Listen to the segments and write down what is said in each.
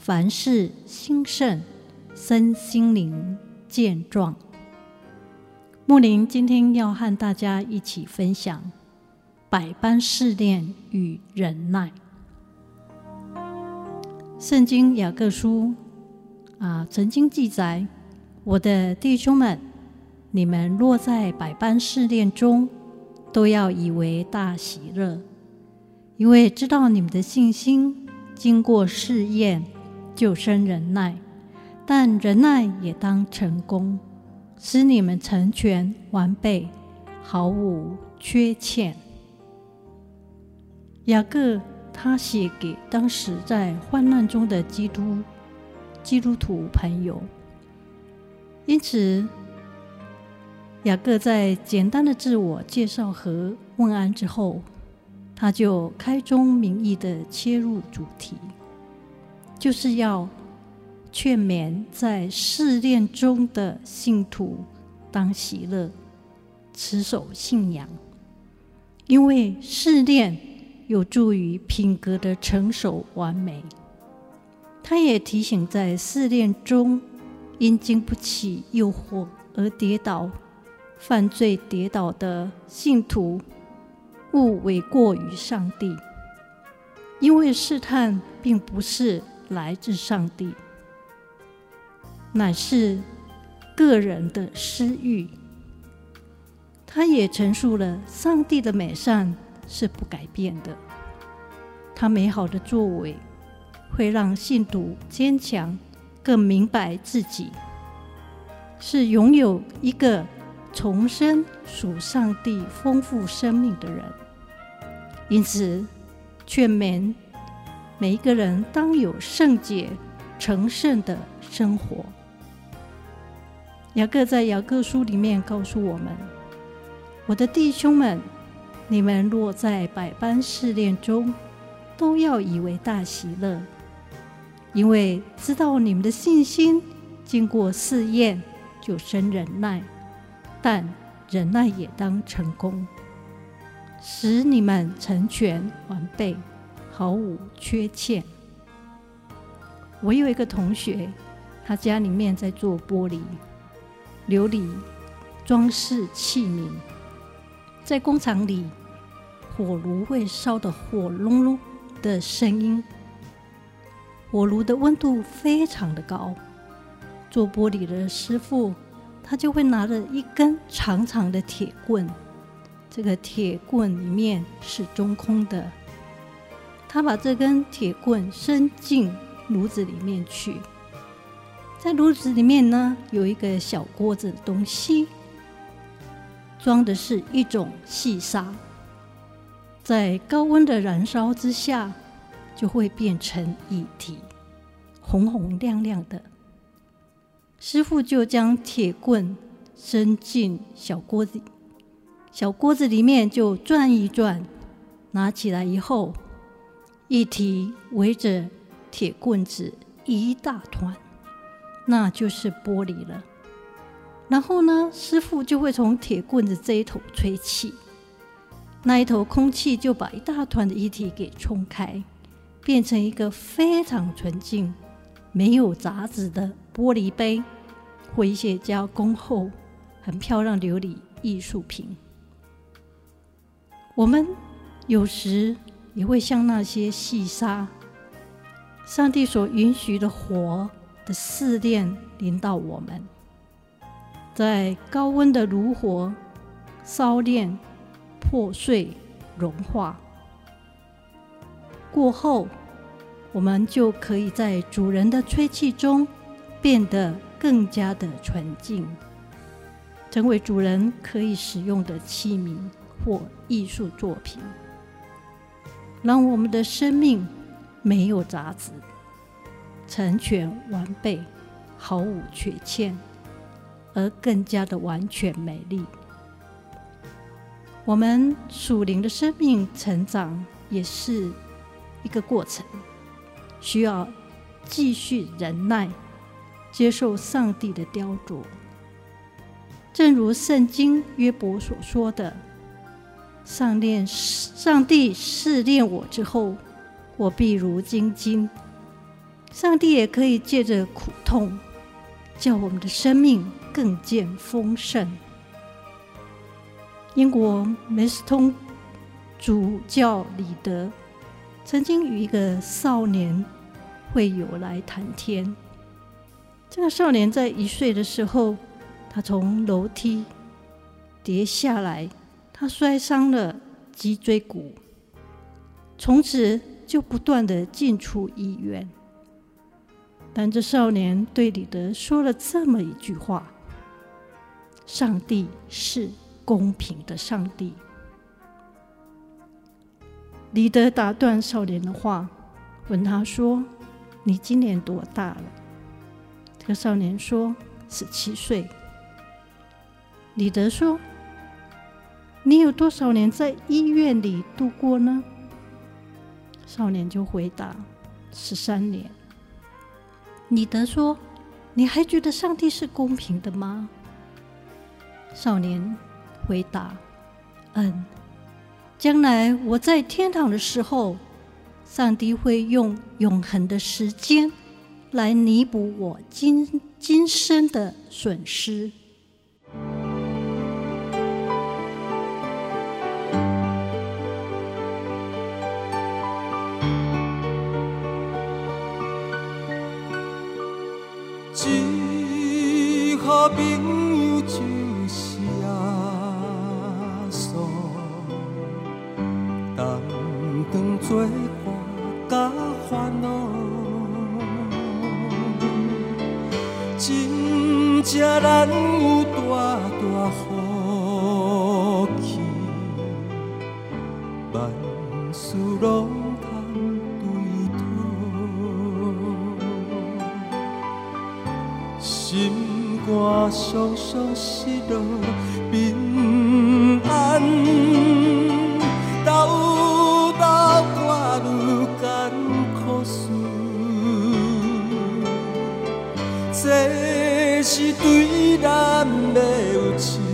凡事兴盛，身心灵健壮。木林今天要和大家一起分享百般试炼与忍耐。圣经雅各书啊，曾经记载：我的弟兄们，你们若在百般试炼中，都要以为大喜乐，因为知道你们的信心经过试验。就生忍耐，但忍耐也当成功，使你们成全完备，毫无缺欠。雅各他写给当时在患难中的基督基督徒朋友，因此雅各在简单的自我介绍和问安之后，他就开宗明义的切入主题。就是要劝勉在试炼中的信徒当喜乐，持守信仰，因为试炼有助于品格的成熟完美。他也提醒在试炼中因经不起诱惑而跌倒、犯罪跌倒的信徒，勿为过于上帝，因为试探并不是。来自上帝，乃是个人的私欲。他也陈述了上帝的美善是不改变的，他美好的作为会让信徒坚强，更明白自己是拥有一个重生属上帝丰富生命的人。因此，劝勉。每一个人当有圣洁、成圣的生活。雅各在雅各书里面告诉我们：“我的弟兄们，你们若在百般试炼中，都要以为大喜乐，因为知道你们的信心经过试验，就生忍耐。但忍耐也当成功，使你们成全完备。”毫无缺欠。我有一个同学，他家里面在做玻璃、琉璃装饰器皿，在工厂里，火炉会烧得火隆隆的声音，火炉的温度非常的高。做玻璃的师傅，他就会拿着一根长长的铁棍，这个铁棍里面是中空的。他把这根铁棍伸进炉子里面去，在炉子里面呢，有一个小锅子的东西，装的是一种细沙，在高温的燃烧之下，就会变成液体，红红亮亮的。师傅就将铁棍伸进小锅子，小锅子里面就转一转，拿起来以后。液体围着铁棍子一大团，那就是玻璃了。然后呢，师傅就会从铁棍子这一头吹气，那一头空气就把一大团的液体给冲开，变成一个非常纯净、没有杂质的玻璃杯，或一些加工后很漂亮琉璃艺术品。我们有时。也会像那些细沙，上帝所允许的火的试炼临到我们，在高温的炉火烧炼、破碎、融化过后，我们就可以在主人的吹气中变得更加的纯净，成为主人可以使用的器皿或艺术作品。让我们的生命没有杂质，成全完备，毫无缺欠，而更加的完全美丽。我们属灵的生命成长也是一个过程，需要继续忍耐，接受上帝的雕琢。正如圣经约伯所说的：“上炼，上帝试炼我之后，我必如精金。”上帝也可以借着苦痛，叫我们的生命更见丰盛。英国梅斯通主教李德曾经与一个少年会友来谈天。这个少年在一岁的时候，他从楼梯跌下来，他摔伤了脊椎骨，从此就不断的进出医院。但这少年对李德说了这么一句话：“上帝是。”公平的上帝，李德打断少年的话，问他说：“你今年多大了？”这个少年说：“十七岁。”李德说：“你有多少年在医院里度过呢？”少年就回答：“十三年。”李德说：“你还觉得上帝是公平的吗？”少年。回答：“嗯，将来我在天堂的时候，上帝会用永恒的时间来弥补我今今生的损失。”只好做伴甲烦恼，真正难有大大福气，万事拢肝伤伤失落平安。这是对咱的有信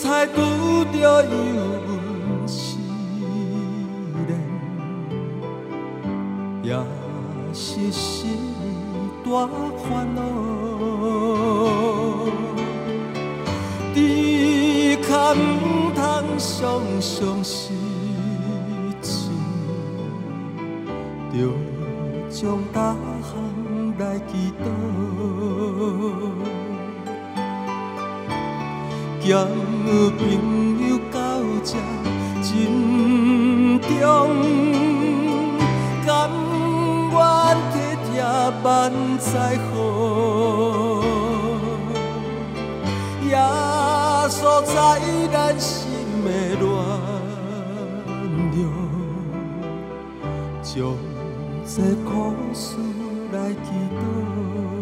咸菜拄着油温试炼，也是心。大烦恼，只可唔通常常失志，着将大项来祈祷，交朋友到这真重。万载好，耶稣在咱心的暖流，将这苦事来祈祷。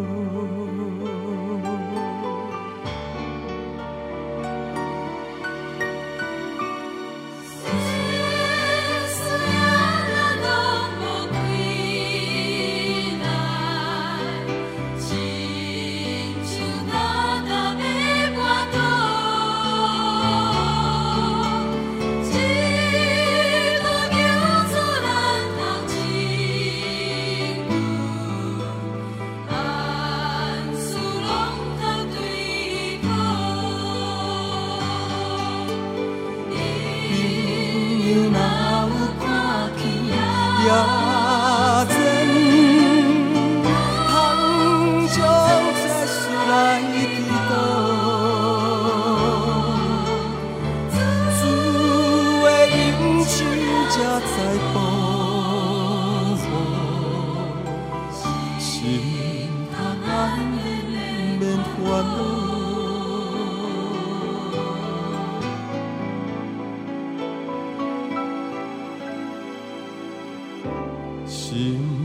心。